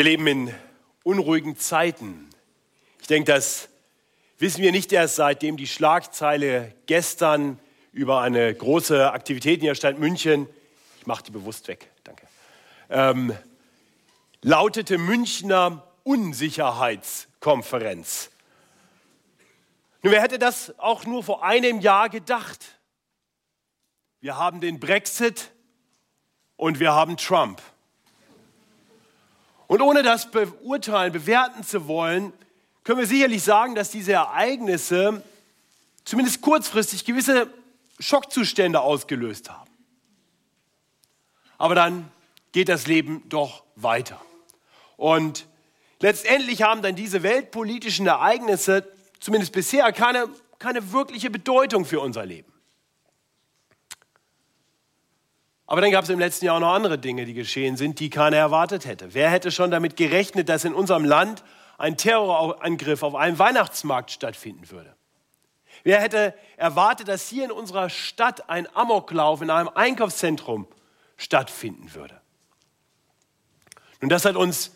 Wir leben in unruhigen Zeiten. Ich denke, das wissen wir nicht erst seitdem die Schlagzeile gestern über eine große Aktivität in der Stadt München, ich mache die bewusst weg, danke, ähm, lautete Münchner Unsicherheitskonferenz. Nun, wer hätte das auch nur vor einem Jahr gedacht? Wir haben den Brexit und wir haben Trump. Und ohne das beurteilen, bewerten zu wollen, können wir sicherlich sagen, dass diese Ereignisse zumindest kurzfristig gewisse Schockzustände ausgelöst haben. Aber dann geht das Leben doch weiter. Und letztendlich haben dann diese weltpolitischen Ereignisse zumindest bisher keine, keine wirkliche Bedeutung für unser Leben. Aber dann gab es im letzten Jahr auch noch andere Dinge, die geschehen sind, die keiner erwartet hätte. Wer hätte schon damit gerechnet, dass in unserem Land ein Terrorangriff auf einem Weihnachtsmarkt stattfinden würde? Wer hätte erwartet, dass hier in unserer Stadt ein Amoklauf in einem Einkaufszentrum stattfinden würde? Nun, das hat uns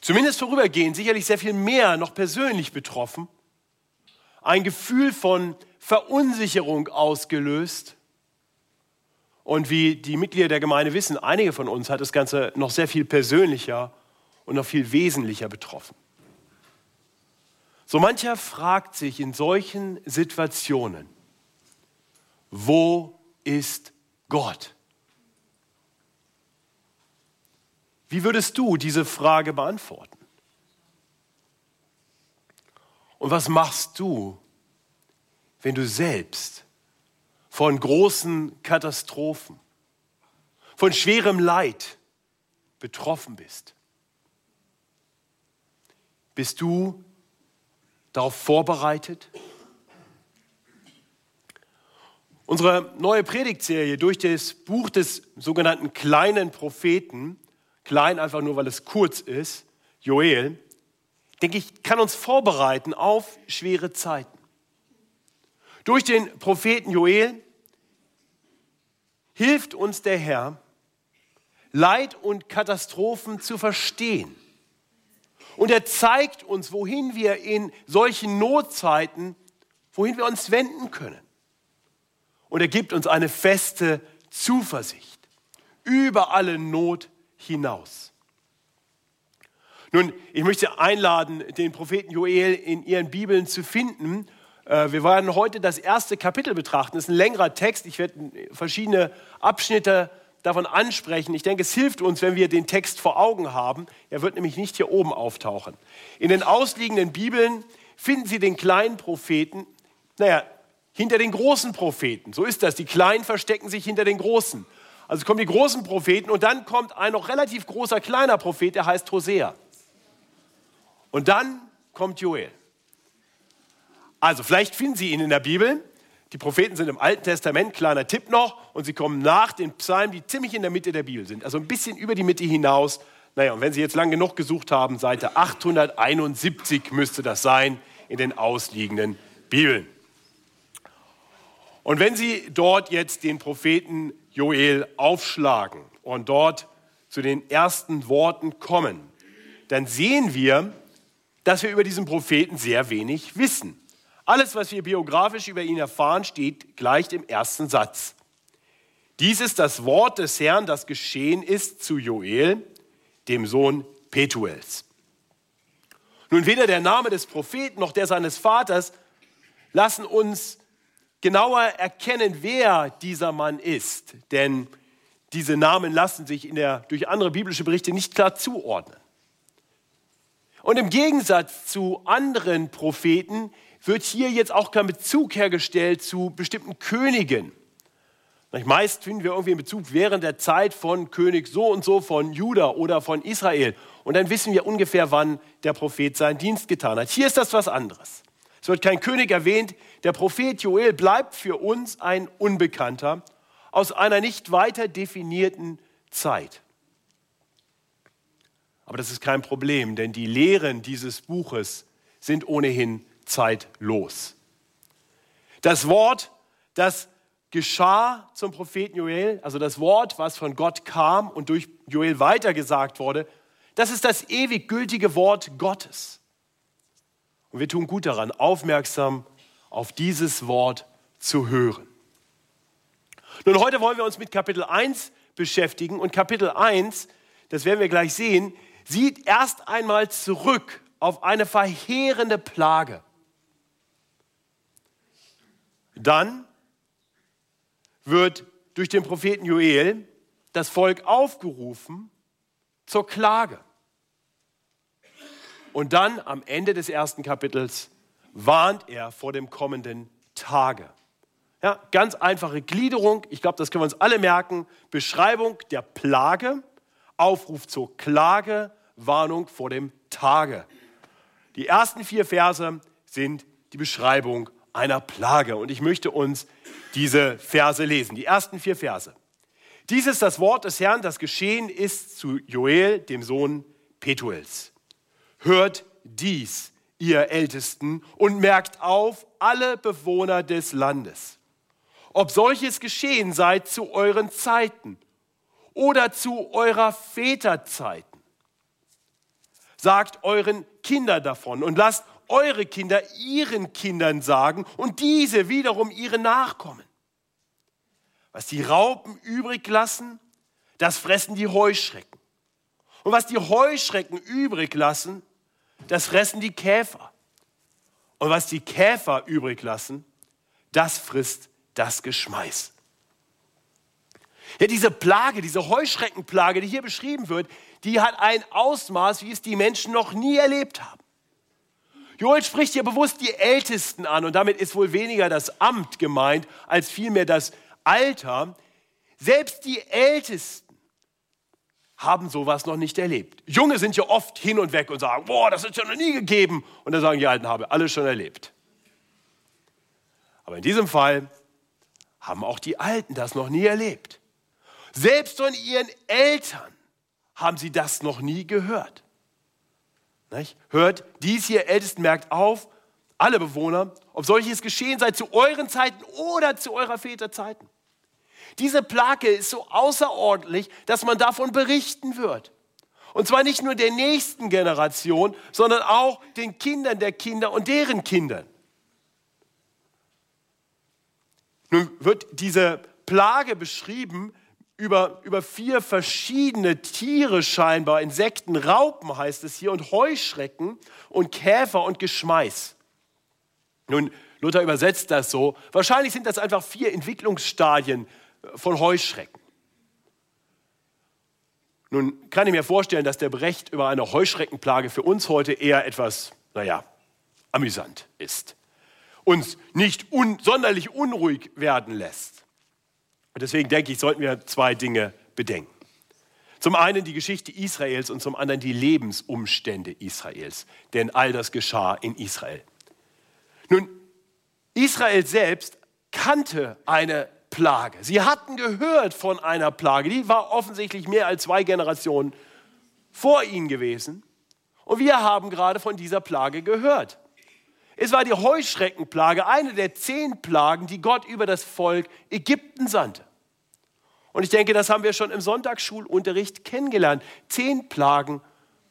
zumindest vorübergehend sicherlich sehr viel mehr noch persönlich betroffen. Ein Gefühl von Verunsicherung ausgelöst und wie die Mitglieder der Gemeinde wissen, einige von uns hat das Ganze noch sehr viel persönlicher und noch viel wesentlicher betroffen. So mancher fragt sich in solchen Situationen, wo ist Gott? Wie würdest du diese Frage beantworten? Und was machst du, wenn du selbst von großen Katastrophen, von schwerem Leid betroffen bist? Bist du darauf vorbereitet? Unsere neue Predigtserie durch das Buch des sogenannten kleinen Propheten, klein einfach nur, weil es kurz ist, Joel, denke ich, kann uns vorbereiten auf schwere Zeiten. Durch den Propheten Joel hilft uns der Herr, Leid und Katastrophen zu verstehen. Und er zeigt uns, wohin wir in solchen Notzeiten, wohin wir uns wenden können. Und er gibt uns eine feste Zuversicht über alle Not hinaus. Nun, ich möchte einladen, den Propheten Joel in Ihren Bibeln zu finden wir werden heute das erste Kapitel betrachten. Das ist ein längerer Text. Ich werde verschiedene Abschnitte davon ansprechen. Ich denke, es hilft uns, wenn wir den Text vor Augen haben. Er wird nämlich nicht hier oben auftauchen. In den ausliegenden Bibeln finden Sie den kleinen Propheten, naja, hinter den großen Propheten. So ist das. Die Kleinen verstecken sich hinter den Großen. Also kommen die großen Propheten und dann kommt ein noch relativ großer kleiner Prophet, der heißt Hosea. Und dann kommt Joel. Also vielleicht finden Sie ihn in der Bibel. Die Propheten sind im Alten Testament, kleiner Tipp noch, und sie kommen nach den Psalmen, die ziemlich in der Mitte der Bibel sind, also ein bisschen über die Mitte hinaus. Naja, und wenn Sie jetzt lang genug gesucht haben, Seite 871 müsste das sein in den ausliegenden Bibeln. Und wenn Sie dort jetzt den Propheten Joel aufschlagen und dort zu den ersten Worten kommen, dann sehen wir, dass wir über diesen Propheten sehr wenig wissen. Alles, was wir biografisch über ihn erfahren, steht gleich im ersten Satz. Dies ist das Wort des Herrn, das geschehen ist zu Joel, dem Sohn Petuels. Nun, weder der Name des Propheten noch der seines Vaters lassen uns genauer erkennen, wer dieser Mann ist, denn diese Namen lassen sich der, durch andere biblische Berichte nicht klar zuordnen. Und im Gegensatz zu anderen Propheten wird hier jetzt auch kein Bezug hergestellt zu bestimmten Königen. Meist finden wir irgendwie einen Bezug während der Zeit von König so und so von Juda oder von Israel. Und dann wissen wir ungefähr, wann der Prophet seinen Dienst getan hat. Hier ist das was anderes. Es wird kein König erwähnt. Der Prophet Joel bleibt für uns ein Unbekannter aus einer nicht weiter definierten Zeit. Aber das ist kein Problem, denn die Lehren dieses Buches sind ohnehin zeitlos. Das Wort, das geschah zum Propheten Joel, also das Wort, was von Gott kam und durch Joel weitergesagt wurde, Das ist das ewig gültige Wort Gottes. Und wir tun gut daran, aufmerksam auf dieses Wort zu hören. Nun, heute wollen wir uns mit Kapitel 1 beschäftigen und Kapitel 1, das werden wir gleich sehen, sieht erst einmal zurück auf eine verheerende Plage. Dann wird durch den Propheten Joel das Volk aufgerufen zur Klage. Und dann am Ende des ersten Kapitels warnt er vor dem kommenden Tage. Ja, ganz einfache Gliederung, ich glaube, das können wir uns alle merken. Beschreibung der Plage, Aufruf zur Klage, Warnung vor dem Tage. Die ersten vier Verse sind die Beschreibung einer Plage. Und ich möchte uns diese Verse lesen, die ersten vier Verse. Dies ist das Wort des Herrn, das geschehen ist zu Joel, dem Sohn Petuels. Hört dies, ihr Ältesten, und merkt auf, alle Bewohner des Landes. Ob solches geschehen sei zu euren Zeiten oder zu eurer Väterzeiten. Sagt euren Kindern davon und lasst eure Kinder ihren Kindern sagen und diese wiederum ihre Nachkommen. Was die Raupen übrig lassen, das fressen die Heuschrecken. Und was die Heuschrecken übrig lassen, das fressen die Käfer. Und was die Käfer übrig lassen, das frisst das Geschmeiß. Ja, diese Plage, diese Heuschreckenplage, die hier beschrieben wird, die hat ein Ausmaß, wie es die Menschen noch nie erlebt haben. Joel spricht hier bewusst die Ältesten an und damit ist wohl weniger das Amt gemeint als vielmehr das Alter. Selbst die Ältesten haben sowas noch nicht erlebt. Junge sind ja oft hin und weg und sagen, boah, das ist ja noch nie gegeben. Und dann sagen die Alten, habe alles schon erlebt. Aber in diesem Fall haben auch die Alten das noch nie erlebt. Selbst von ihren Eltern haben sie das noch nie gehört. Nicht? Hört, dies hier Ältesten merkt auf, alle Bewohner, ob solches geschehen sei zu euren Zeiten oder zu eurer Väterzeiten. Diese Plage ist so außerordentlich, dass man davon berichten wird. Und zwar nicht nur der nächsten Generation, sondern auch den Kindern der Kinder und deren Kindern. Nun wird diese Plage beschrieben über, über vier verschiedene Tiere scheinbar, Insekten, Raupen heißt es hier, und Heuschrecken und Käfer und Geschmeiß. Nun, Luther übersetzt das so. Wahrscheinlich sind das einfach vier Entwicklungsstadien von Heuschrecken. Nun kann ich mir vorstellen, dass der Bericht über eine Heuschreckenplage für uns heute eher etwas, naja, amüsant ist. Uns nicht un sonderlich unruhig werden lässt. Und deswegen denke ich, sollten wir zwei Dinge bedenken. Zum einen die Geschichte Israels und zum anderen die Lebensumstände Israels. Denn all das geschah in Israel. Nun, Israel selbst kannte eine Plage. Sie hatten gehört von einer Plage. Die war offensichtlich mehr als zwei Generationen vor ihnen gewesen. Und wir haben gerade von dieser Plage gehört. Es war die Heuschreckenplage, eine der zehn Plagen, die Gott über das Volk Ägypten sandte. Und ich denke, das haben wir schon im Sonntagsschulunterricht kennengelernt. Zehn Plagen.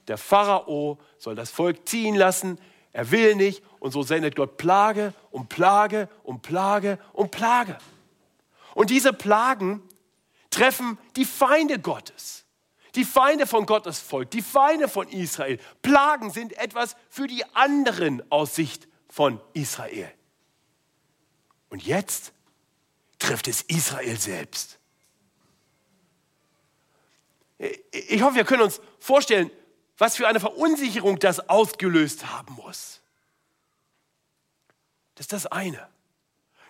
Der Pharao soll das Volk ziehen lassen. Er will nicht. Und so sendet Gott Plage um Plage um Plage um Plage. Und diese Plagen treffen die Feinde Gottes. Die Feinde von Gottes Volk, die Feinde von Israel. Plagen sind etwas für die anderen aus Sicht von Israel. Und jetzt trifft es Israel selbst. Ich hoffe, wir können uns vorstellen, was für eine Verunsicherung das ausgelöst haben muss. Das ist das eine.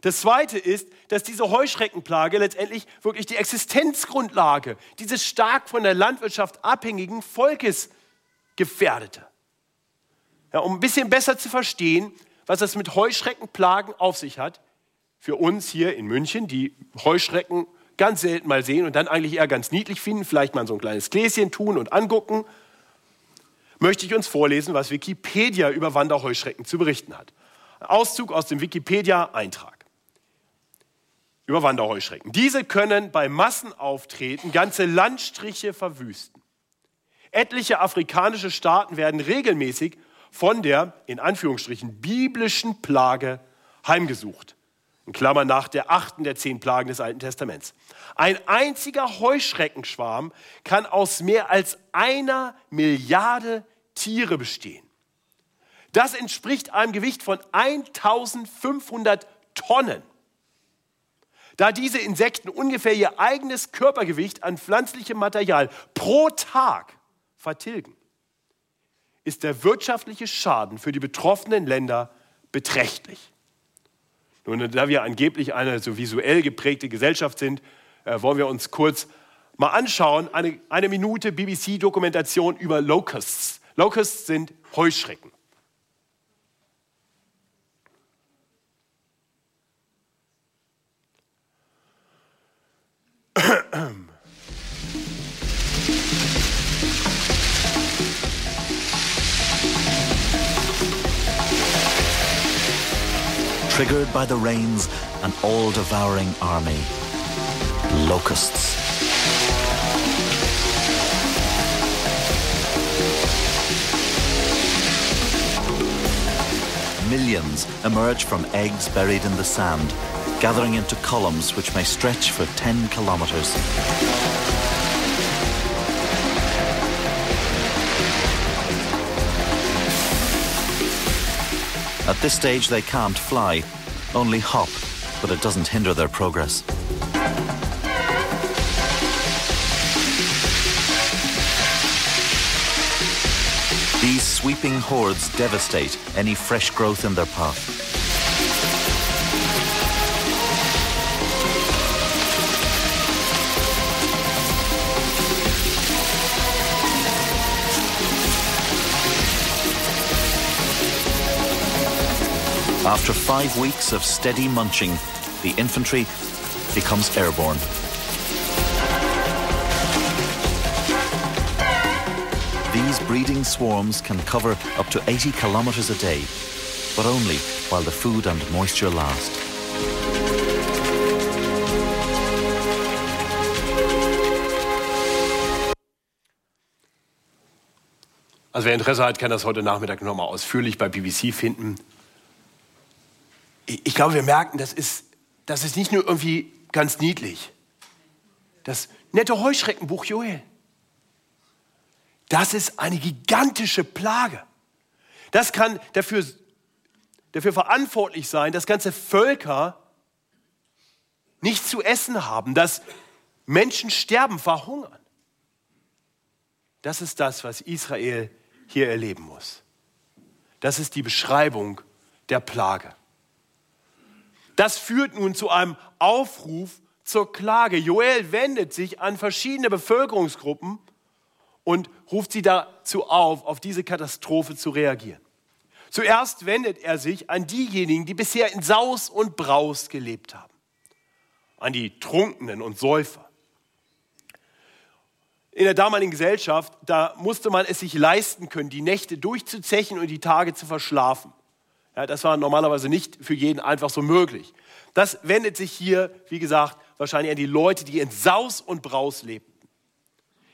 Das zweite ist, dass diese Heuschreckenplage letztendlich wirklich die Existenzgrundlage dieses stark von der Landwirtschaft abhängigen Volkes gefährdete. Ja, um ein bisschen besser zu verstehen, was das mit Heuschreckenplagen auf sich hat, für uns hier in München, die Heuschrecken ganz selten mal sehen und dann eigentlich eher ganz niedlich finden, vielleicht mal so ein kleines Gläschen tun und angucken, möchte ich uns vorlesen, was Wikipedia über Wanderheuschrecken zu berichten hat. Auszug aus dem Wikipedia-Eintrag über Wanderheuschrecken. Diese können bei Massenauftreten ganze Landstriche verwüsten. Etliche afrikanische Staaten werden regelmäßig von der, in Anführungsstrichen, biblischen Plage heimgesucht. In Klammern nach der achten der zehn Plagen des Alten Testaments. Ein einziger Heuschreckenschwarm kann aus mehr als einer Milliarde Tiere bestehen. Das entspricht einem Gewicht von 1500 Tonnen. Da diese Insekten ungefähr ihr eigenes Körpergewicht an pflanzlichem Material pro Tag vertilgen, ist der wirtschaftliche Schaden für die betroffenen Länder beträchtlich. Nun, da wir angeblich eine so visuell geprägte Gesellschaft sind, äh, wollen wir uns kurz mal anschauen, eine, eine Minute BBC-Dokumentation über Locusts. Locusts sind Heuschrecken. Triggered by the rains, an all-devouring army. Locusts. Millions emerge from eggs buried in the sand, gathering into columns which may stretch for 10 kilometers. At this stage, they can't fly, only hop, but it doesn't hinder their progress. These sweeping hordes devastate any fresh growth in their path. After five weeks of steady munching, the infantry becomes airborne. These breeding swarms can cover up to 80 kilometers a day, but only while the food and moisture last. Also wer Interesse hat, kann das heute Nachmittag nochmal ausführlich bei BBC finden. Ich glaube, wir merken, das ist, das ist nicht nur irgendwie ganz niedlich. Das nette Heuschreckenbuch Joel. Das ist eine gigantische Plage. Das kann dafür, dafür verantwortlich sein, dass ganze Völker nichts zu essen haben, dass Menschen sterben, verhungern. Das ist das, was Israel hier erleben muss. Das ist die Beschreibung der Plage. Das führt nun zu einem Aufruf zur Klage. Joel wendet sich an verschiedene Bevölkerungsgruppen und ruft sie dazu auf, auf diese Katastrophe zu reagieren. Zuerst wendet er sich an diejenigen, die bisher in Saus und Braus gelebt haben, an die Trunkenen und Säufer. In der damaligen Gesellschaft, da musste man es sich leisten können, die Nächte durchzuzechen und die Tage zu verschlafen. Ja, das war normalerweise nicht für jeden einfach so möglich. Das wendet sich hier, wie gesagt, wahrscheinlich an die Leute, die in Saus und Braus lebten.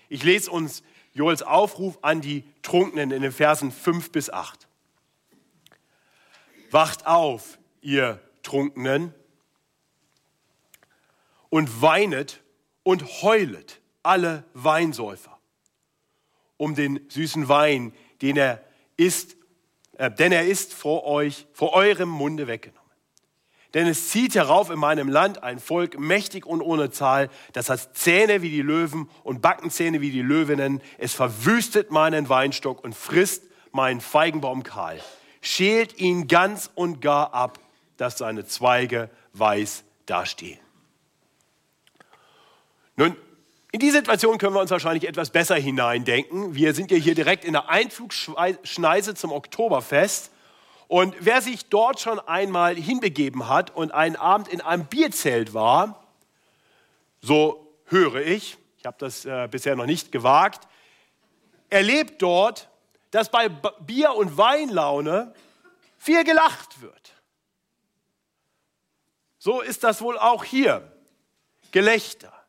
Ich lese uns Joels Aufruf an die Trunkenen in den Versen 5 bis 8. Wacht auf, ihr Trunkenen, und weinet und heulet alle Weinsäufer um den süßen Wein, den er ist, äh, denn er ist vor euch, vor eurem Munde weggenommen. Denn es zieht herauf in meinem Land ein Volk mächtig und ohne Zahl, das hat Zähne wie die Löwen und Backenzähne wie die Löwinnen. Es verwüstet meinen Weinstock und frisst meinen Feigenbaum kahl. Schält ihn ganz und gar ab, dass seine Zweige weiß dastehen. Nun, in die Situation können wir uns wahrscheinlich etwas besser hineindenken. Wir sind ja hier direkt in der Einflugschneise zum Oktoberfest. Und wer sich dort schon einmal hinbegeben hat und einen Abend in einem Bierzelt war, so höre ich, ich habe das äh, bisher noch nicht gewagt, erlebt dort, dass bei Bier- und Weinlaune viel gelacht wird. So ist das wohl auch hier. Gelächter.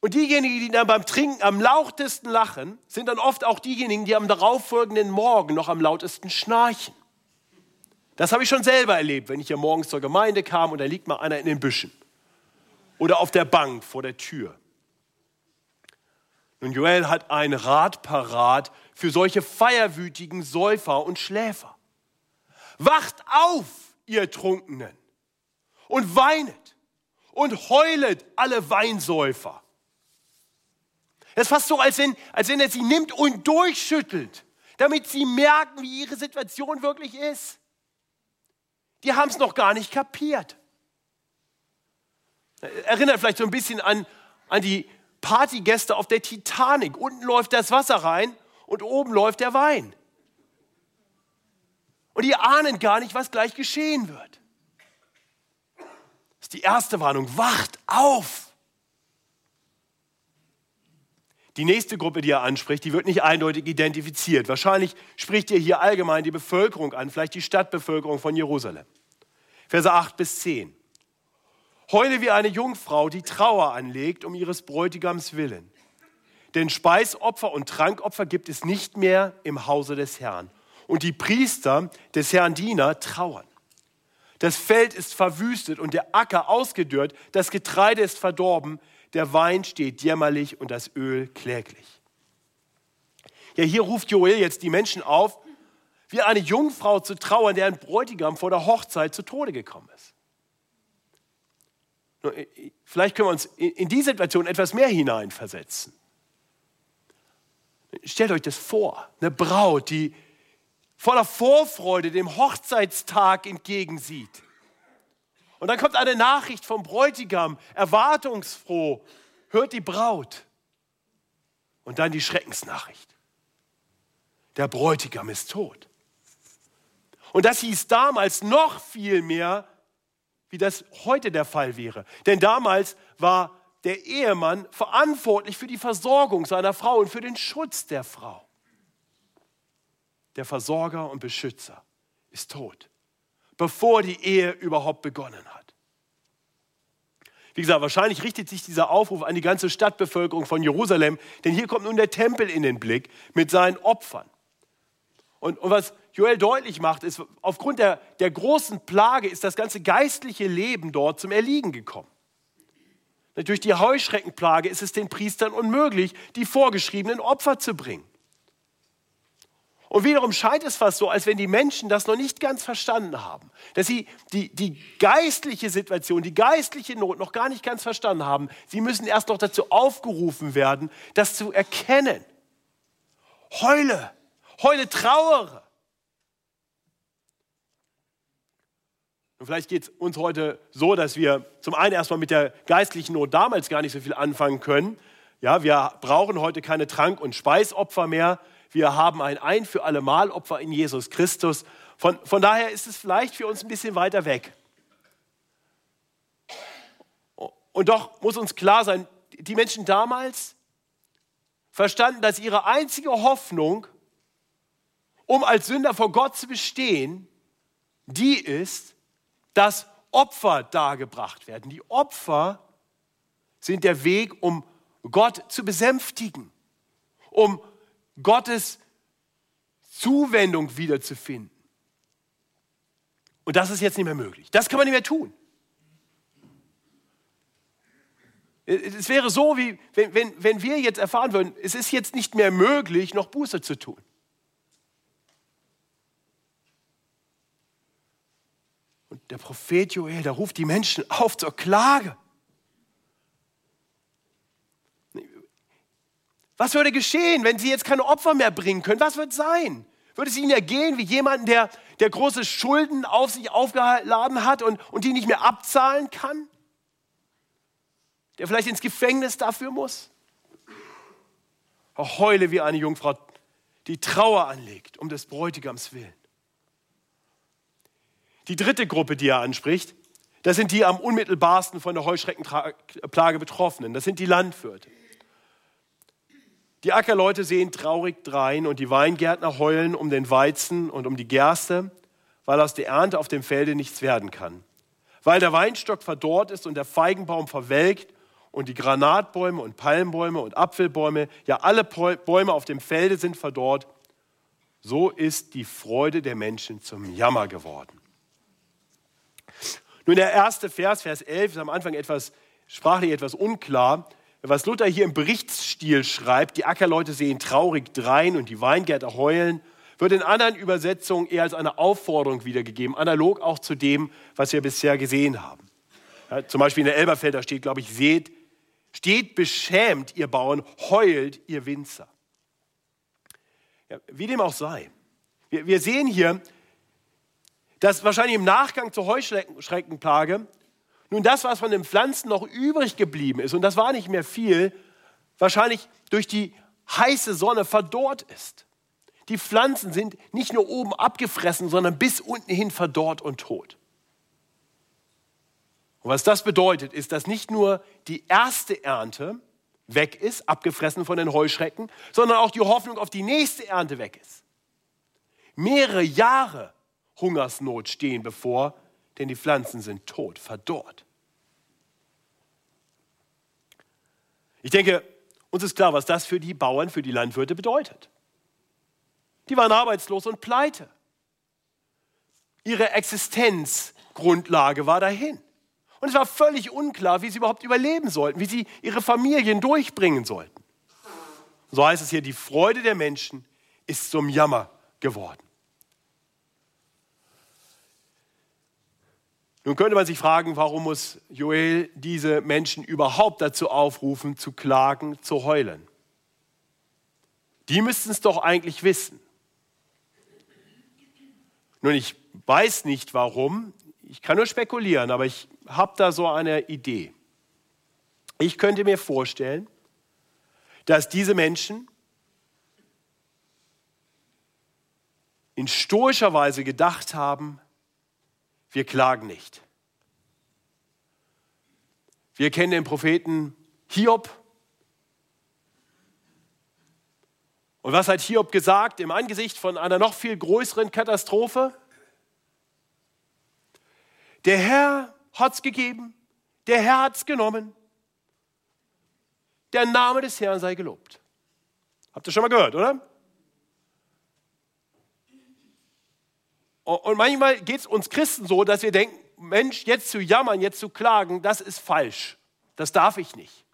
Und diejenigen, die dann beim Trinken am lautesten lachen, sind dann oft auch diejenigen, die am darauffolgenden Morgen noch am lautesten schnarchen. Das habe ich schon selber erlebt, wenn ich hier morgens zur Gemeinde kam und da liegt mal einer in den Büschen oder auf der Bank vor der Tür. Nun, Joel hat ein Rat parat für solche feierwütigen Säufer und Schläfer. Wacht auf, ihr Trunkenen, und weinet und heulet alle Weinsäufer. Es ist fast so, als wenn, als wenn er sie nimmt und durchschüttelt, damit sie merken, wie ihre Situation wirklich ist. Die haben es noch gar nicht kapiert. Erinnert vielleicht so ein bisschen an, an die Partygäste auf der Titanic. Unten läuft das Wasser rein und oben läuft der Wein. Und die ahnen gar nicht, was gleich geschehen wird. Das ist die erste Warnung. Wacht auf! Die nächste Gruppe, die er anspricht, die wird nicht eindeutig identifiziert. Wahrscheinlich spricht er hier allgemein die Bevölkerung an, vielleicht die Stadtbevölkerung von Jerusalem. Verse 8 bis 10. Heule wie eine Jungfrau, die Trauer anlegt um ihres Bräutigams willen. Denn Speisopfer und Trankopfer gibt es nicht mehr im Hause des Herrn. Und die Priester des Herrn Diener trauern. Das Feld ist verwüstet und der Acker ausgedörrt, das Getreide ist verdorben, der Wein steht jämmerlich und das Öl kläglich. Ja, hier ruft Joel jetzt die Menschen auf, wie eine Jungfrau zu trauern, deren Bräutigam vor der Hochzeit zu Tode gekommen ist. Vielleicht können wir uns in die Situation etwas mehr hineinversetzen. Stellt euch das vor, eine Braut, die voller Vorfreude dem Hochzeitstag entgegensieht und dann kommt eine Nachricht vom Bräutigam, erwartungsfroh, hört die Braut. Und dann die Schreckensnachricht. Der Bräutigam ist tot. Und das hieß damals noch viel mehr, wie das heute der Fall wäre. Denn damals war der Ehemann verantwortlich für die Versorgung seiner Frau und für den Schutz der Frau. Der Versorger und Beschützer ist tot bevor die Ehe überhaupt begonnen hat. Wie gesagt, wahrscheinlich richtet sich dieser Aufruf an die ganze Stadtbevölkerung von Jerusalem, denn hier kommt nun der Tempel in den Blick mit seinen Opfern. Und, und was Joel deutlich macht, ist, aufgrund der, der großen Plage ist das ganze geistliche Leben dort zum Erliegen gekommen. Durch die Heuschreckenplage ist es den Priestern unmöglich, die vorgeschriebenen Opfer zu bringen. Und wiederum scheint es fast so, als wenn die Menschen das noch nicht ganz verstanden haben. Dass sie die, die geistliche Situation, die geistliche Not noch gar nicht ganz verstanden haben. Sie müssen erst noch dazu aufgerufen werden, das zu erkennen. Heule, heule, trauere. Und vielleicht geht es uns heute so, dass wir zum einen erstmal mit der geistlichen Not damals gar nicht so viel anfangen können. Ja, wir brauchen heute keine Trank- und Speisopfer mehr wir haben ein ein für alle Mal Opfer in Jesus Christus. Von, von daher ist es vielleicht für uns ein bisschen weiter weg. Und doch muss uns klar sein, die Menschen damals verstanden, dass ihre einzige Hoffnung, um als Sünder vor Gott zu bestehen, die ist, dass Opfer dargebracht werden. Die Opfer sind der Weg, um Gott zu besänftigen, um Gottes Zuwendung wiederzufinden. Und das ist jetzt nicht mehr möglich. Das kann man nicht mehr tun. Es wäre so, wie wenn, wenn, wenn wir jetzt erfahren würden, es ist jetzt nicht mehr möglich, noch Buße zu tun. Und der Prophet Joel, der ruft die Menschen auf zur Klage. Was würde geschehen, wenn sie jetzt keine Opfer mehr bringen können? Was wird sein? Würde es ihnen ergehen wie jemanden, der, der große Schulden auf sich aufgeladen hat und, und die nicht mehr abzahlen kann? Der vielleicht ins Gefängnis dafür muss? Auch heule wie eine Jungfrau, die Trauer anlegt um des Bräutigams willen. Die dritte Gruppe, die er anspricht, das sind die am unmittelbarsten von der Heuschreckenplage Betroffenen. Das sind die Landwirte. Die Ackerleute sehen traurig drein und die Weingärtner heulen um den Weizen und um die Gerste, weil aus der Ernte auf dem Felde nichts werden kann. Weil der Weinstock verdorrt ist und der Feigenbaum verwelkt und die Granatbäume und Palmbäume und Apfelbäume, ja alle Bäume auf dem Felde sind verdorrt, so ist die Freude der Menschen zum Jammer geworden. Nun, der erste Vers, Vers 11, ist am Anfang etwas sprachlich etwas unklar. Was Luther hier im Berichtsstil schreibt, die Ackerleute sehen traurig drein und die Weingärter heulen, wird in anderen Übersetzungen eher als eine Aufforderung wiedergegeben, analog auch zu dem, was wir bisher gesehen haben. Ja, zum Beispiel in der Elberfelder steht, glaube ich, seht, steht beschämt, ihr Bauern, heult, ihr Winzer. Ja, wie dem auch sei. Wir, wir sehen hier, dass wahrscheinlich im Nachgang zur Heuschreckenplage nun das, was von den Pflanzen noch übrig geblieben ist, und das war nicht mehr viel, wahrscheinlich durch die heiße Sonne verdorrt ist. Die Pflanzen sind nicht nur oben abgefressen, sondern bis unten hin verdorrt und tot. Und was das bedeutet, ist, dass nicht nur die erste Ernte weg ist, abgefressen von den Heuschrecken, sondern auch die Hoffnung auf die nächste Ernte weg ist. Mehrere Jahre Hungersnot stehen bevor, denn die Pflanzen sind tot, verdorrt. Ich denke, uns ist klar, was das für die Bauern, für die Landwirte bedeutet. Die waren arbeitslos und pleite. Ihre Existenzgrundlage war dahin. Und es war völlig unklar, wie sie überhaupt überleben sollten, wie sie ihre Familien durchbringen sollten. So heißt es hier, die Freude der Menschen ist zum Jammer geworden. Nun könnte man sich fragen, warum muss Joel diese Menschen überhaupt dazu aufrufen, zu klagen, zu heulen? Die müssten es doch eigentlich wissen. Nun, ich weiß nicht warum, ich kann nur spekulieren, aber ich habe da so eine Idee. Ich könnte mir vorstellen, dass diese Menschen in stoischer Weise gedacht haben, wir klagen nicht. Wir kennen den Propheten Hiob. Und was hat Hiob gesagt im Angesicht von einer noch viel größeren Katastrophe? Der Herr hat es gegeben, der Herr hat es genommen. Der Name des Herrn sei gelobt. Habt ihr schon mal gehört, oder? Und manchmal geht es uns Christen so, dass wir denken, Mensch, jetzt zu jammern, jetzt zu klagen, das ist falsch. Das darf ich nicht.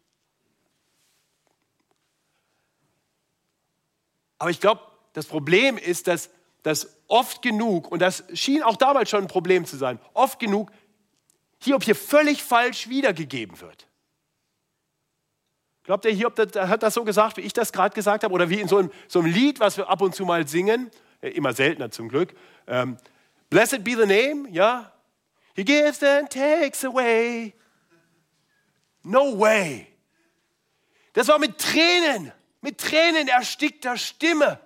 Aber ich glaube, das Problem ist, dass, dass oft genug, und das schien auch damals schon ein Problem zu sein, oft genug Hiob hier völlig falsch wiedergegeben wird. Glaubt ihr, Hiob hat das so gesagt, wie ich das gerade gesagt habe? Oder wie in so einem, so einem Lied, was wir ab und zu mal singen? Äh, immer seltener zum Glück. Ähm, Blessed be the name, ja? He gives and takes away. No way. Das war mit Tränen, mit Tränen erstickter Stimme.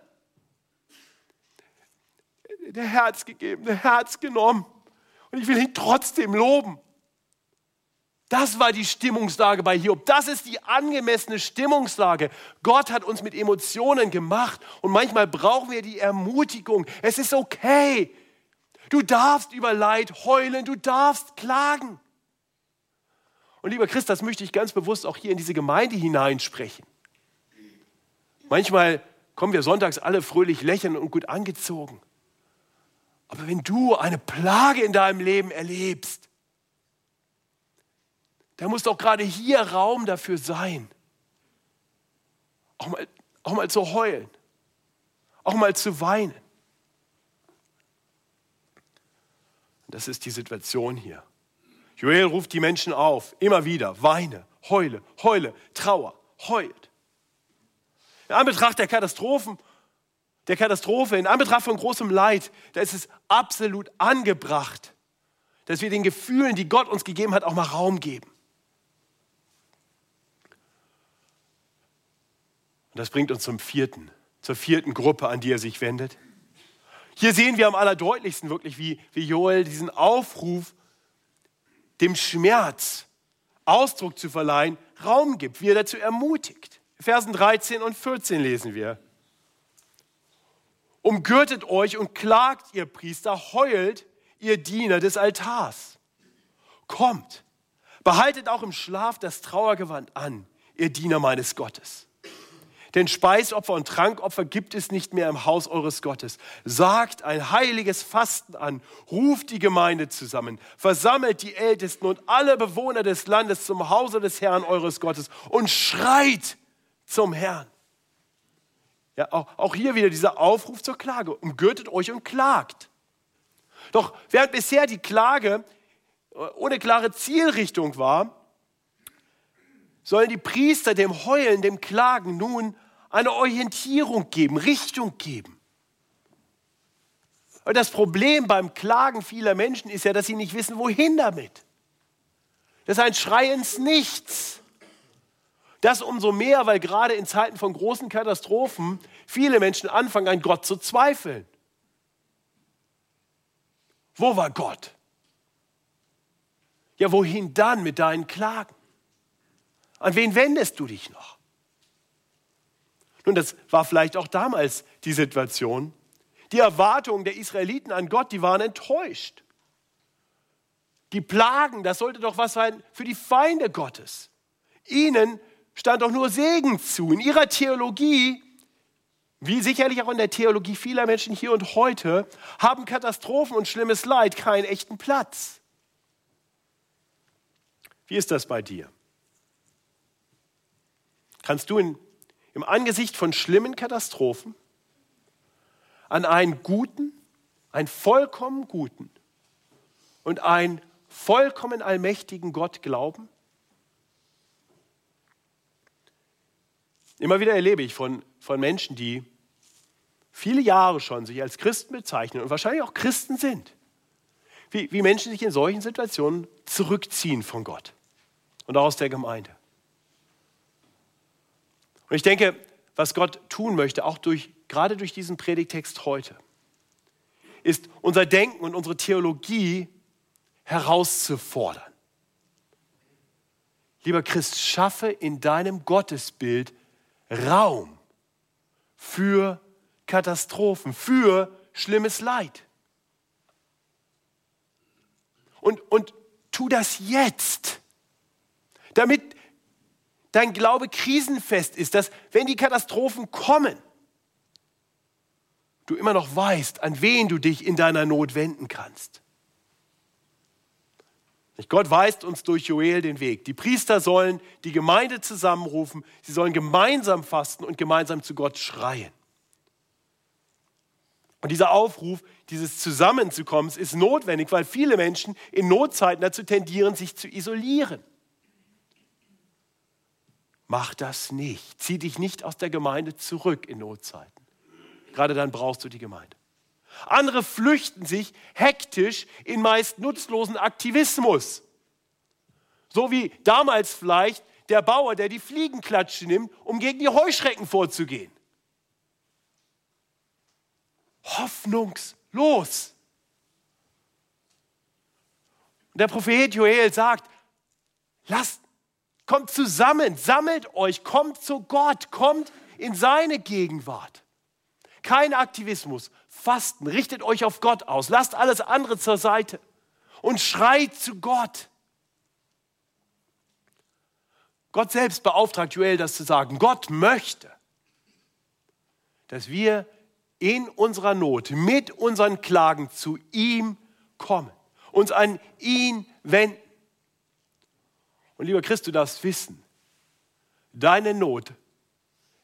Der Herz gegeben, der Herz genommen. Und ich will ihn trotzdem loben. Das war die Stimmungslage bei Hiob. Das ist die angemessene Stimmungslage. Gott hat uns mit Emotionen gemacht und manchmal brauchen wir die Ermutigung. Es ist okay. Du darfst über Leid heulen, du darfst klagen. Und lieber Christ, das möchte ich ganz bewusst auch hier in diese Gemeinde hineinsprechen. Manchmal kommen wir sonntags alle fröhlich lächeln und gut angezogen. Aber wenn du eine Plage in deinem Leben erlebst, da muss doch gerade hier Raum dafür sein, auch mal, auch mal zu heulen, auch mal zu weinen. Das ist die Situation hier. Joel ruft die Menschen auf, immer wieder, weine, heule, heule, trauer, heult. In Anbetracht der Katastrophen, der Katastrophe, in Anbetracht von großem Leid, da ist es absolut angebracht, dass wir den Gefühlen, die Gott uns gegeben hat, auch mal Raum geben. Und das bringt uns zum vierten, zur vierten Gruppe, an die er sich wendet. Hier sehen wir am allerdeutlichsten wirklich, wie, wie Joel diesen Aufruf, dem Schmerz Ausdruck zu verleihen, Raum gibt, wie er dazu ermutigt. Versen 13 und 14 lesen wir. Umgürtet euch und klagt, ihr Priester, heult, ihr Diener des Altars. Kommt, Behaltet auch im Schlaf das Trauergewand an, ihr Diener meines Gottes. Denn Speisopfer und Trankopfer gibt es nicht mehr im Haus eures Gottes. Sagt ein heiliges Fasten an, ruft die Gemeinde zusammen, versammelt die Ältesten und alle Bewohner des Landes zum Hause des Herrn eures Gottes und schreit zum Herrn. Ja, auch, auch hier wieder dieser Aufruf zur Klage. Umgürtet euch und klagt. Doch während bisher die Klage ohne klare Zielrichtung war, sollen die Priester dem Heulen, dem Klagen nun eine Orientierung geben, Richtung geben. Und das Problem beim Klagen vieler Menschen ist ja, dass sie nicht wissen, wohin damit. Das ist ein Schrei ins Nichts. Das umso mehr, weil gerade in Zeiten von großen Katastrophen viele Menschen anfangen, an Gott zu zweifeln. Wo war Gott? Ja, wohin dann mit deinen Klagen? An wen wendest du dich noch? Nun, das war vielleicht auch damals die Situation. Die Erwartungen der Israeliten an Gott, die waren enttäuscht. Die Plagen, das sollte doch was sein für die Feinde Gottes. Ihnen stand doch nur Segen zu. In ihrer Theologie, wie sicherlich auch in der Theologie vieler Menschen hier und heute, haben Katastrophen und schlimmes Leid keinen echten Platz. Wie ist das bei dir? Kannst du in, im Angesicht von schlimmen Katastrophen an einen guten, einen vollkommen guten und einen vollkommen allmächtigen Gott glauben? Immer wieder erlebe ich von, von Menschen, die viele Jahre schon sich als Christen bezeichnen und wahrscheinlich auch Christen sind, wie, wie Menschen sich in solchen Situationen zurückziehen von Gott und aus der Gemeinde. Und ich denke, was Gott tun möchte, auch durch, gerade durch diesen Predigtext heute, ist unser Denken und unsere Theologie herauszufordern. Lieber Christ, schaffe in deinem Gottesbild Raum für Katastrophen, für schlimmes Leid. Und, und tu das jetzt damit dein Glaube krisenfest ist, dass wenn die Katastrophen kommen, du immer noch weißt, an wen du dich in deiner Not wenden kannst. Gott weist uns durch Joel den Weg. Die Priester sollen die Gemeinde zusammenrufen, sie sollen gemeinsam fasten und gemeinsam zu Gott schreien. Und dieser Aufruf, dieses Zusammenzukommen, ist notwendig, weil viele Menschen in Notzeiten dazu tendieren, sich zu isolieren. Mach das nicht. Zieh dich nicht aus der Gemeinde zurück in Notzeiten. Gerade dann brauchst du die Gemeinde. Andere flüchten sich hektisch in meist nutzlosen Aktivismus. So wie damals vielleicht der Bauer, der die Fliegenklatsche nimmt, um gegen die Heuschrecken vorzugehen. Hoffnungslos. Und der Prophet Joel sagt, lasst Kommt zusammen, sammelt euch, kommt zu Gott, kommt in seine Gegenwart. Kein Aktivismus, Fasten, richtet euch auf Gott aus, lasst alles andere zur Seite und schreit zu Gott. Gott selbst beauftragt Joel, das zu sagen. Gott möchte, dass wir in unserer Not mit unseren Klagen zu ihm kommen, uns an ihn wenden und lieber Christ, du darfst wissen, deine Not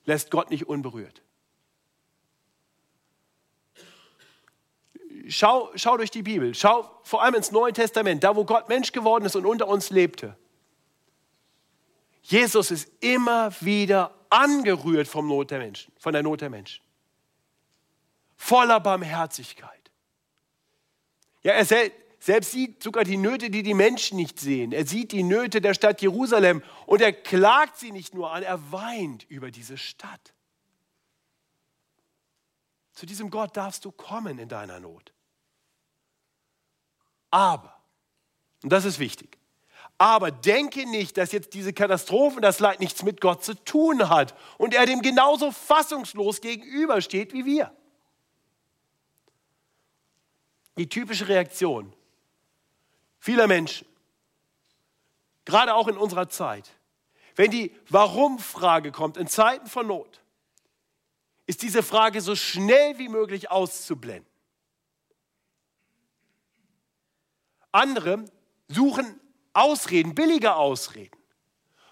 lässt Gott nicht unberührt. Schau, schau durch die Bibel, schau vor allem ins Neue Testament, da wo Gott Mensch geworden ist und unter uns lebte. Jesus ist immer wieder angerührt vom Not der Menschen, von der Not der Menschen. Voller Barmherzigkeit. Ja, er, selbst sieht sogar die Nöte, die die Menschen nicht sehen. Er sieht die Nöte der Stadt Jerusalem und er klagt sie nicht nur an, er weint über diese Stadt. Zu diesem Gott darfst du kommen in deiner Not. Aber, und das ist wichtig, aber denke nicht, dass jetzt diese Katastrophe, das Leid nichts mit Gott zu tun hat und er dem genauso fassungslos gegenübersteht wie wir. Die typische Reaktion vieler Menschen, gerade auch in unserer Zeit, wenn die Warum-Frage kommt in Zeiten von Not, ist diese Frage so schnell wie möglich auszublenden. Andere suchen Ausreden, billige Ausreden.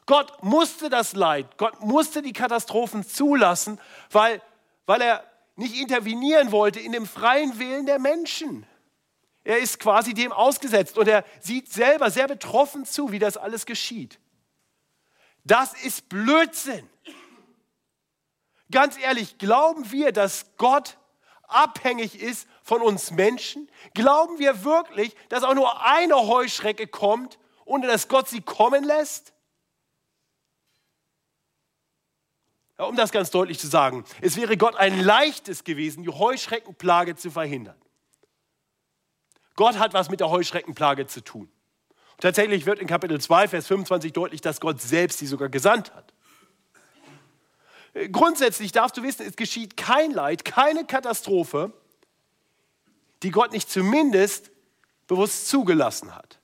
Gott musste das Leid, Gott musste die Katastrophen zulassen, weil, weil er nicht intervenieren wollte in dem freien Willen der Menschen. Er ist quasi dem ausgesetzt und er sieht selber sehr betroffen zu, wie das alles geschieht. Das ist Blödsinn. Ganz ehrlich, glauben wir, dass Gott abhängig ist von uns Menschen? Glauben wir wirklich, dass auch nur eine Heuschrecke kommt, ohne dass Gott sie kommen lässt? Ja, um das ganz deutlich zu sagen, es wäre Gott ein leichtes gewesen, die Heuschreckenplage zu verhindern. Gott hat was mit der Heuschreckenplage zu tun. Und tatsächlich wird in Kapitel 2, Vers 25 deutlich, dass Gott selbst sie sogar gesandt hat. Grundsätzlich darfst du wissen, es geschieht kein Leid, keine Katastrophe, die Gott nicht zumindest bewusst zugelassen hat.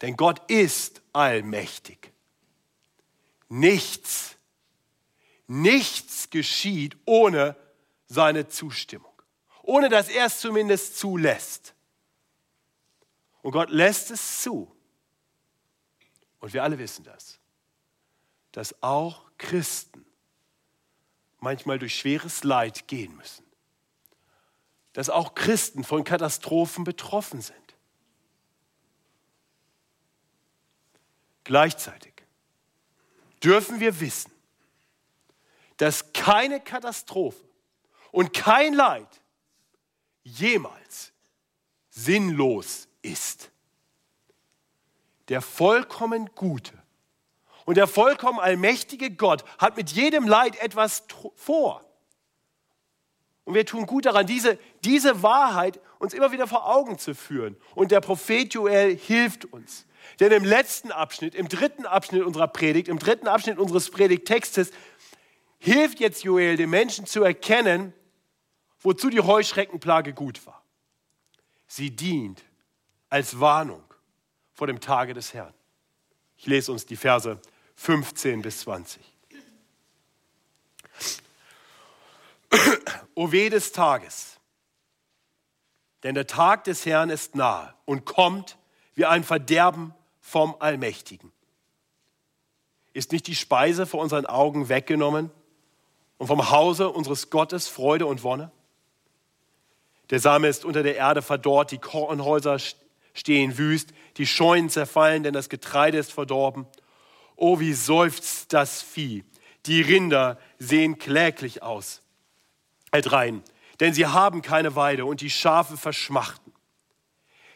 Denn Gott ist allmächtig. Nichts, nichts geschieht ohne seine Zustimmung, ohne dass er es zumindest zulässt. Und Gott lässt es zu. Und wir alle wissen das, dass auch Christen manchmal durch schweres Leid gehen müssen. Dass auch Christen von Katastrophen betroffen sind. Gleichzeitig dürfen wir wissen, dass keine Katastrophe und kein Leid jemals sinnlos ist. Der vollkommen Gute und der vollkommen allmächtige Gott hat mit jedem Leid etwas vor. Und wir tun gut daran, diese, diese Wahrheit uns immer wieder vor Augen zu führen. Und der Prophet Joel hilft uns. Denn im letzten Abschnitt, im dritten Abschnitt unserer Predigt, im dritten Abschnitt unseres Predigttextes, hilft jetzt Joel den Menschen zu erkennen, wozu die Heuschreckenplage gut war. Sie dient als Warnung vor dem Tage des Herrn. Ich lese uns die Verse 15 bis 20. O weh des Tages, denn der Tag des Herrn ist nahe und kommt wie ein Verderben vom Allmächtigen. Ist nicht die Speise vor unseren Augen weggenommen und vom Hause unseres Gottes Freude und Wonne? Der Same ist unter der Erde verdorrt, die Kornhäuser stehen wüst, die Scheunen zerfallen, denn das Getreide ist verdorben Oh, wie seufzt das Vieh. Die Rinder sehen kläglich aus. Halt rein, denn sie haben keine Weide und die Schafe verschmachten.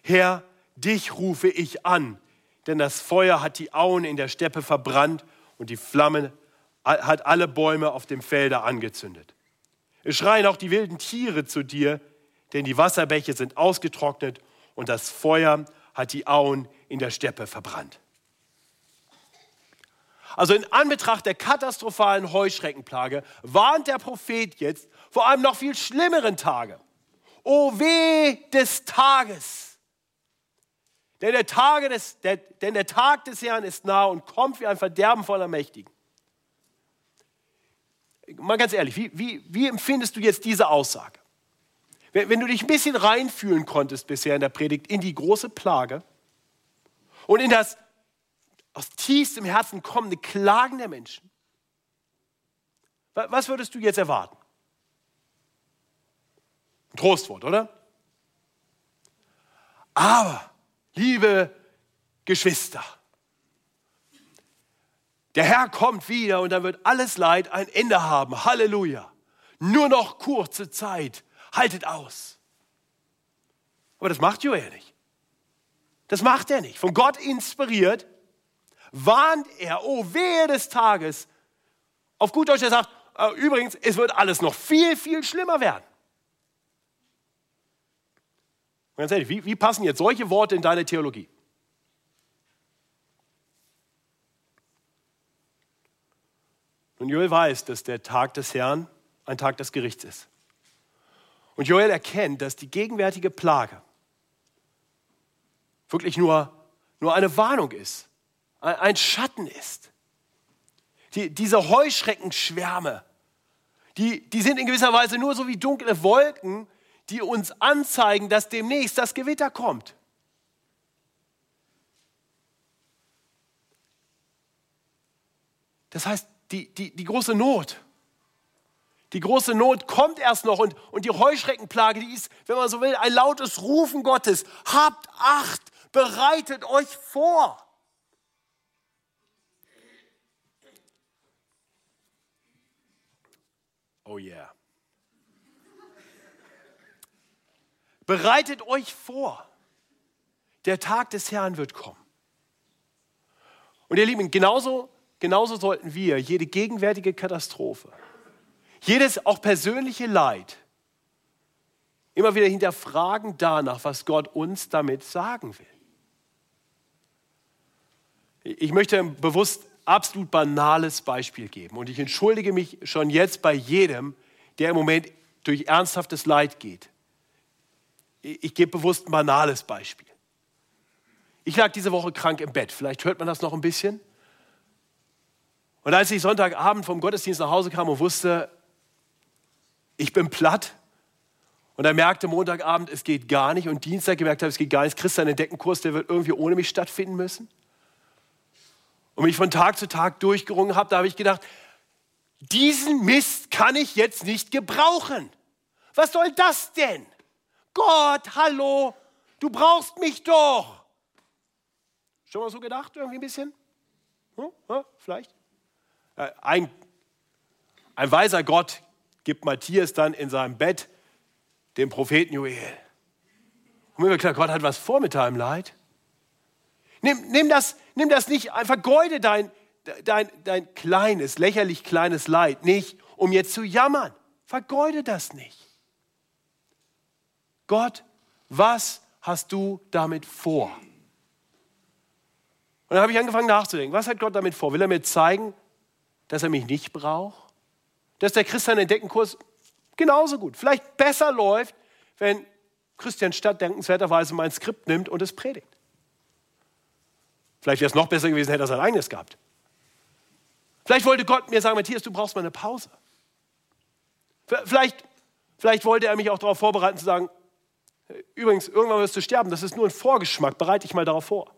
Herr, dich rufe ich an, denn das Feuer hat die Auen in der Steppe verbrannt und die Flamme hat alle Bäume auf dem Felde angezündet. Es schreien auch die wilden Tiere zu dir, denn die Wasserbäche sind ausgetrocknet und das Feuer hat die Auen in der Steppe verbrannt. Also in Anbetracht der katastrophalen Heuschreckenplage warnt der Prophet jetzt vor einem noch viel schlimmeren Tage. O weh des Tages! Denn der, Tage des, der, denn der Tag des Herrn ist nah und kommt wie ein Verderben voller Mächtigen. Mal ganz ehrlich, wie, wie, wie empfindest du jetzt diese Aussage? Wenn, du dich ein bisschen reinfühlen konntest bisher in der Predigt in die große Plage und in das aus tiefstem Herzen kommende Klagen der Menschen. Was würdest du jetzt erwarten? Ein Trostwort, oder? Aber, liebe Geschwister, der Herr kommt wieder und dann wird alles Leid ein Ende haben. Halleluja. Nur noch kurze Zeit. Haltet aus. Aber das macht Joel nicht. Das macht er nicht. Von Gott inspiriert warnt er, oh wehe des Tages. Auf gut Deutsch, er sagt, äh, übrigens, es wird alles noch viel, viel schlimmer werden. ganz ehrlich, wie, wie passen jetzt solche Worte in deine Theologie? Und Joel weiß, dass der Tag des Herrn ein Tag des Gerichts ist. Und Joel erkennt, dass die gegenwärtige Plage wirklich nur nur eine Warnung ist, ein Schatten ist. Die, diese Heuschreckenschwärme, die, die sind in gewisser Weise nur so wie dunkle Wolken, die uns anzeigen, dass demnächst das Gewitter kommt. Das heißt, die, die, die große Not, die große Not kommt erst noch und, und die Heuschreckenplage, die ist, wenn man so will, ein lautes Rufen Gottes. Habt Acht, bereitet euch vor. Oh yeah. Bereitet euch vor. Der Tag des Herrn wird kommen. Und ihr Lieben, genauso, genauso sollten wir jede gegenwärtige Katastrophe, jedes auch persönliche Leid immer wieder hinterfragen danach, was Gott uns damit sagen will. Ich möchte ein bewusst absolut banales Beispiel geben und ich entschuldige mich schon jetzt bei jedem, der im Moment durch ernsthaftes Leid geht. Ich gebe bewusst ein banales Beispiel. Ich lag diese Woche krank im Bett, vielleicht hört man das noch ein bisschen. Und als ich Sonntagabend vom Gottesdienst nach Hause kam und wusste, ich bin platt, und er merkte Montagabend, es geht gar nicht, und Dienstag gemerkt habe, es geht gar nicht, Christ, seinen Deckenkurs, der wird irgendwie ohne mich stattfinden müssen und mich von Tag zu Tag durchgerungen habe, da habe ich gedacht, diesen Mist kann ich jetzt nicht gebrauchen. Was soll das denn? Gott, hallo, du brauchst mich doch. Schon mal so gedacht, irgendwie ein bisschen? Hm? Hm? Vielleicht? Äh, ein, ein weiser Gott gibt Matthias dann in seinem Bett dem Propheten Joel. Und mir klar, Gott hat was vor mit deinem Leid. Nimm, nimm, das, nimm das nicht, vergeude dein, dein, dein kleines, lächerlich kleines Leid nicht, um jetzt zu jammern. Vergeude das nicht. Gott, was hast du damit vor? Und dann habe ich angefangen nachzudenken, was hat Gott damit vor? Will er mir zeigen, dass er mich nicht braucht? Dass der Christian Entdeckenkurs genauso gut, vielleicht besser läuft, wenn Christian Stadt dankenswerterweise mein Skript nimmt und es predigt. Vielleicht wäre es noch besser gewesen, hätte er sein eigenes gehabt. Vielleicht wollte Gott mir sagen, Matthias, du brauchst mal eine Pause. Vielleicht, vielleicht wollte er mich auch darauf vorbereiten zu sagen, übrigens, irgendwann wirst du sterben, das ist nur ein Vorgeschmack, bereite dich mal darauf vor.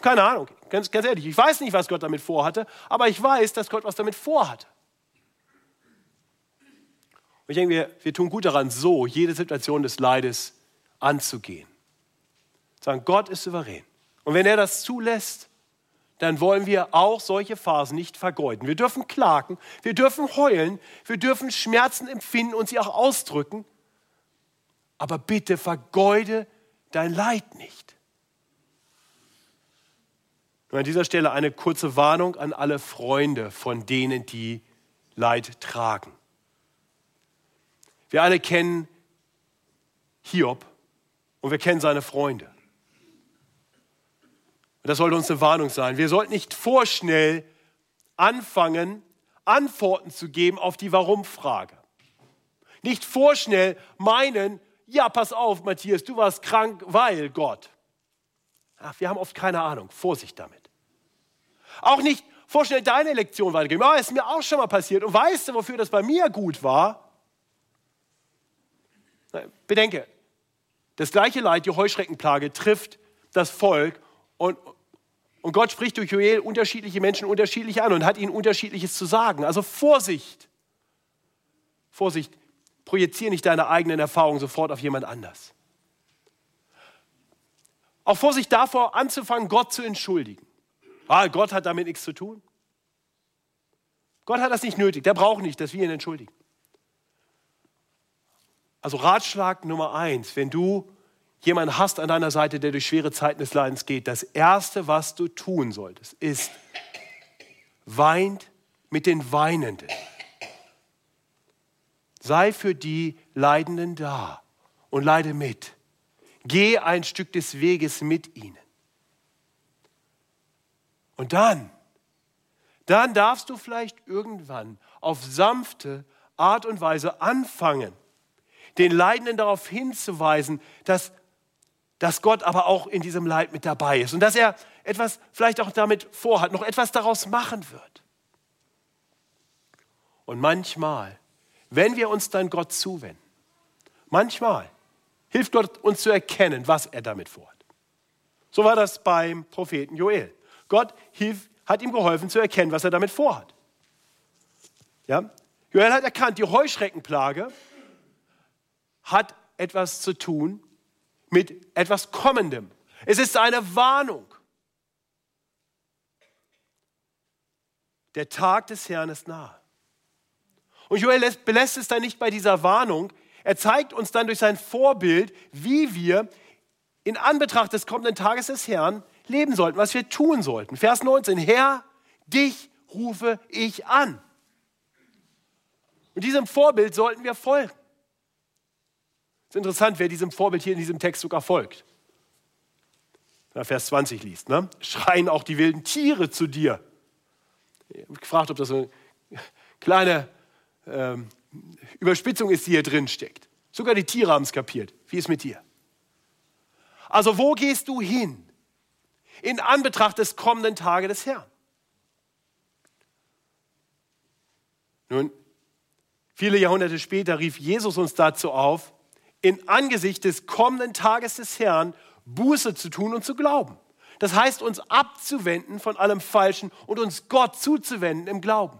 Keine Ahnung, ganz, ganz ehrlich, ich weiß nicht, was Gott damit vorhatte, aber ich weiß, dass Gott was damit vorhatte. Und ich denke, wir, wir tun gut daran, so jede Situation des Leides anzugehen. Sagen, Gott ist souverän. Und wenn er das zulässt, dann wollen wir auch solche Phasen nicht vergeuden. Wir dürfen klagen, wir dürfen heulen, wir dürfen Schmerzen empfinden und sie auch ausdrücken. Aber bitte vergeude dein Leid nicht. Und an dieser Stelle eine kurze Warnung an alle Freunde von denen, die Leid tragen. Wir alle kennen Hiob und wir kennen seine Freunde. Und das sollte uns eine Warnung sein. Wir sollten nicht vorschnell anfangen, Antworten zu geben auf die Warum-Frage. Nicht vorschnell meinen, ja, pass auf, Matthias, du warst krank, weil Gott. Ach, wir haben oft keine Ahnung. Vorsicht damit. Auch nicht vorschnell deine Lektion weitergeben. Ah, ist mir auch schon mal passiert. Und weißt du, wofür das bei mir gut war? Bedenke, das gleiche Leid, die Heuschreckenplage, trifft das Volk und, und Gott spricht durch Joel unterschiedliche Menschen unterschiedlich an und hat ihnen unterschiedliches zu sagen. Also Vorsicht. Vorsicht, projiziere nicht deine eigenen Erfahrungen sofort auf jemand anders. Auch Vorsicht davor, anzufangen, Gott zu entschuldigen. Ah, Gott hat damit nichts zu tun. Gott hat das nicht nötig. Der braucht nicht, dass wir ihn entschuldigen. Also Ratschlag Nummer eins, wenn du jemanden hast an deiner Seite, der durch schwere Zeiten des Leidens geht, das Erste, was du tun solltest, ist, weint mit den Weinenden. Sei für die Leidenden da und leide mit. Geh ein Stück des Weges mit ihnen. Und dann, dann darfst du vielleicht irgendwann auf sanfte Art und Weise anfangen, den Leidenden darauf hinzuweisen, dass dass Gott aber auch in diesem Leid mit dabei ist und dass er etwas vielleicht auch damit vorhat, noch etwas daraus machen wird. Und manchmal, wenn wir uns dann Gott zuwenden, manchmal hilft Gott uns zu erkennen, was er damit vorhat. So war das beim Propheten Joel. Gott hilf, hat ihm geholfen zu erkennen, was er damit vorhat. Ja? Joel hat erkannt, die Heuschreckenplage hat etwas zu tun mit etwas Kommendem. Es ist eine Warnung. Der Tag des Herrn ist nahe. Und Joel belässt es dann nicht bei dieser Warnung. Er zeigt uns dann durch sein Vorbild, wie wir in Anbetracht des kommenden Tages des Herrn leben sollten, was wir tun sollten. Vers 19, Herr, dich rufe ich an. Und diesem Vorbild sollten wir folgen. Ist interessant, wer diesem Vorbild hier in diesem Text sogar folgt. Wenn Vers 20 liest, ne? schreien auch die wilden Tiere zu dir. Ich habe gefragt, ob das so eine kleine ähm, Überspitzung ist, die hier drin steckt. Sogar die Tiere haben es kapiert. Wie ist mit dir? Also wo gehst du hin in Anbetracht des kommenden Tages des Herrn? Nun, viele Jahrhunderte später rief Jesus uns dazu auf, in Angesicht des kommenden Tages des Herrn Buße zu tun und zu glauben. Das heißt, uns abzuwenden von allem Falschen und uns Gott zuzuwenden im Glauben.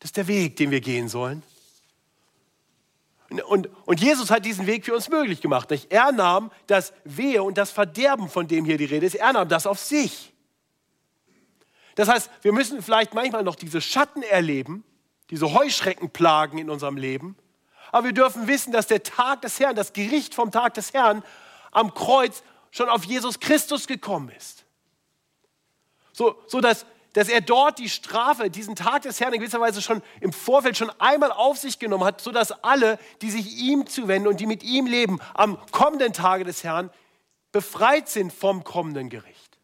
Das ist der Weg, den wir gehen sollen. Und, und Jesus hat diesen Weg für uns möglich gemacht. Nicht? Er nahm das Wehe und das Verderben, von dem hier die Rede ist, er nahm das auf sich. Das heißt, wir müssen vielleicht manchmal noch diese Schatten erleben, diese Heuschreckenplagen in unserem Leben, aber wir dürfen wissen, dass der Tag des Herrn, das Gericht vom Tag des Herrn am Kreuz schon auf Jesus Christus gekommen ist. So, so dass, dass er dort die Strafe, diesen Tag des Herrn in gewisser Weise schon im Vorfeld schon einmal auf sich genommen hat, sodass alle, die sich ihm zuwenden und die mit ihm leben, am kommenden Tage des Herrn befreit sind vom kommenden Gericht.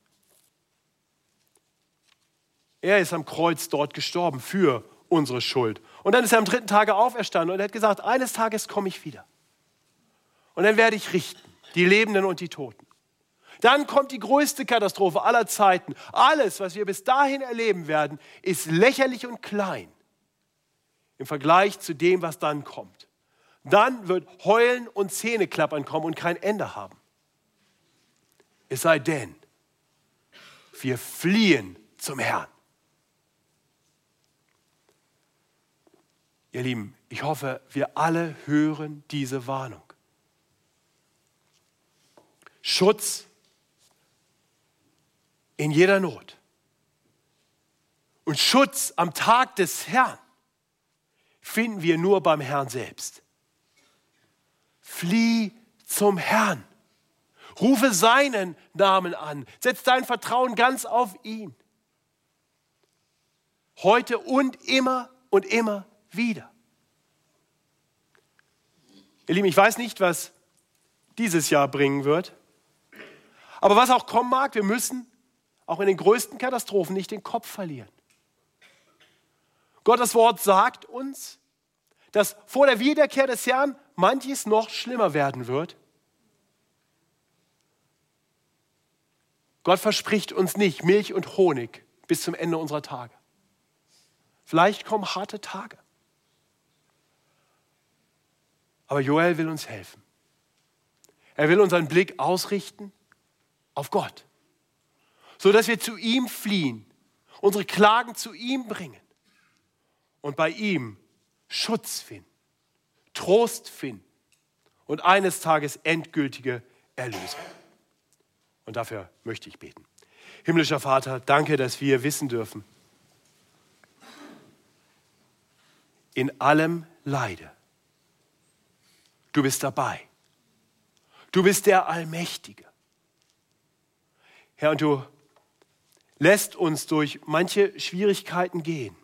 Er ist am Kreuz dort gestorben für unsere Schuld. Und dann ist er am dritten Tage auferstanden und er hat gesagt, eines Tages komme ich wieder. Und dann werde ich richten, die Lebenden und die Toten. Dann kommt die größte Katastrophe aller Zeiten. Alles, was wir bis dahin erleben werden, ist lächerlich und klein im Vergleich zu dem, was dann kommt. Dann wird Heulen und Zähneklappern kommen und kein Ende haben. Es sei denn, wir fliehen zum Herrn. Ihr Lieben, ich hoffe, wir alle hören diese Warnung. Schutz in jeder Not. Und Schutz am Tag des Herrn finden wir nur beim Herrn selbst. Flieh zum Herrn. Rufe seinen Namen an. Setz dein Vertrauen ganz auf ihn. Heute und immer und immer wieder. Ihr Lieben, ich weiß nicht, was dieses Jahr bringen wird. Aber was auch kommen mag, wir müssen auch in den größten Katastrophen nicht den Kopf verlieren. Gottes Wort sagt uns, dass vor der Wiederkehr des Herrn manches noch schlimmer werden wird. Gott verspricht uns nicht Milch und Honig bis zum Ende unserer Tage. Vielleicht kommen harte Tage. Aber Joel will uns helfen. Er will unseren Blick ausrichten auf Gott, sodass wir zu ihm fliehen, unsere Klagen zu ihm bringen und bei ihm Schutz finden, Trost finden und eines Tages endgültige Erlösung. Und dafür möchte ich beten. Himmlischer Vater, danke, dass wir wissen dürfen, in allem Leide Du bist dabei. Du bist der Allmächtige. Herr, und du lässt uns durch manche Schwierigkeiten gehen.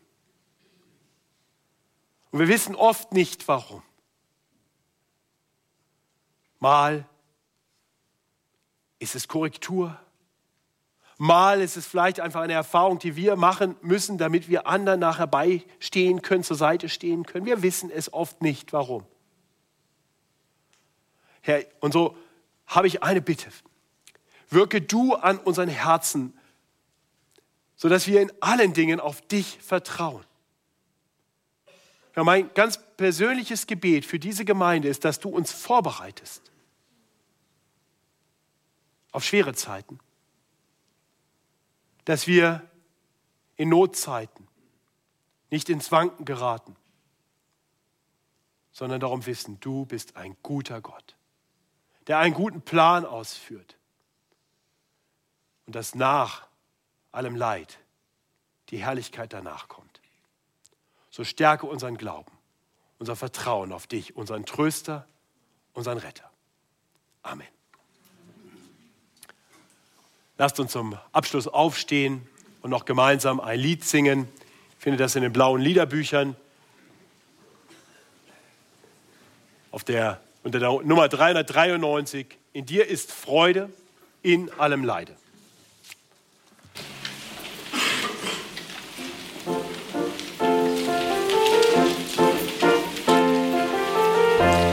Und wir wissen oft nicht warum. Mal ist es Korrektur. Mal ist es vielleicht einfach eine Erfahrung, die wir machen müssen, damit wir anderen nachher beistehen können, zur Seite stehen können. Wir wissen es oft nicht warum. Herr, und so habe ich eine Bitte. Wirke du an unseren Herzen, sodass wir in allen Dingen auf dich vertrauen. Ja, mein ganz persönliches Gebet für diese Gemeinde ist, dass du uns vorbereitest auf schwere Zeiten, dass wir in Notzeiten nicht ins Wanken geraten, sondern darum wissen, du bist ein guter Gott, der einen guten Plan ausführt und dass nach allem Leid die Herrlichkeit danach kommt. So stärke unseren Glauben, unser Vertrauen auf dich, unseren Tröster, unseren Retter. Amen. Lasst uns zum Abschluss aufstehen und noch gemeinsam ein Lied singen. Ich finde das in den blauen Liederbüchern. Auf der, unter der Nummer 393. In dir ist Freude in allem Leide.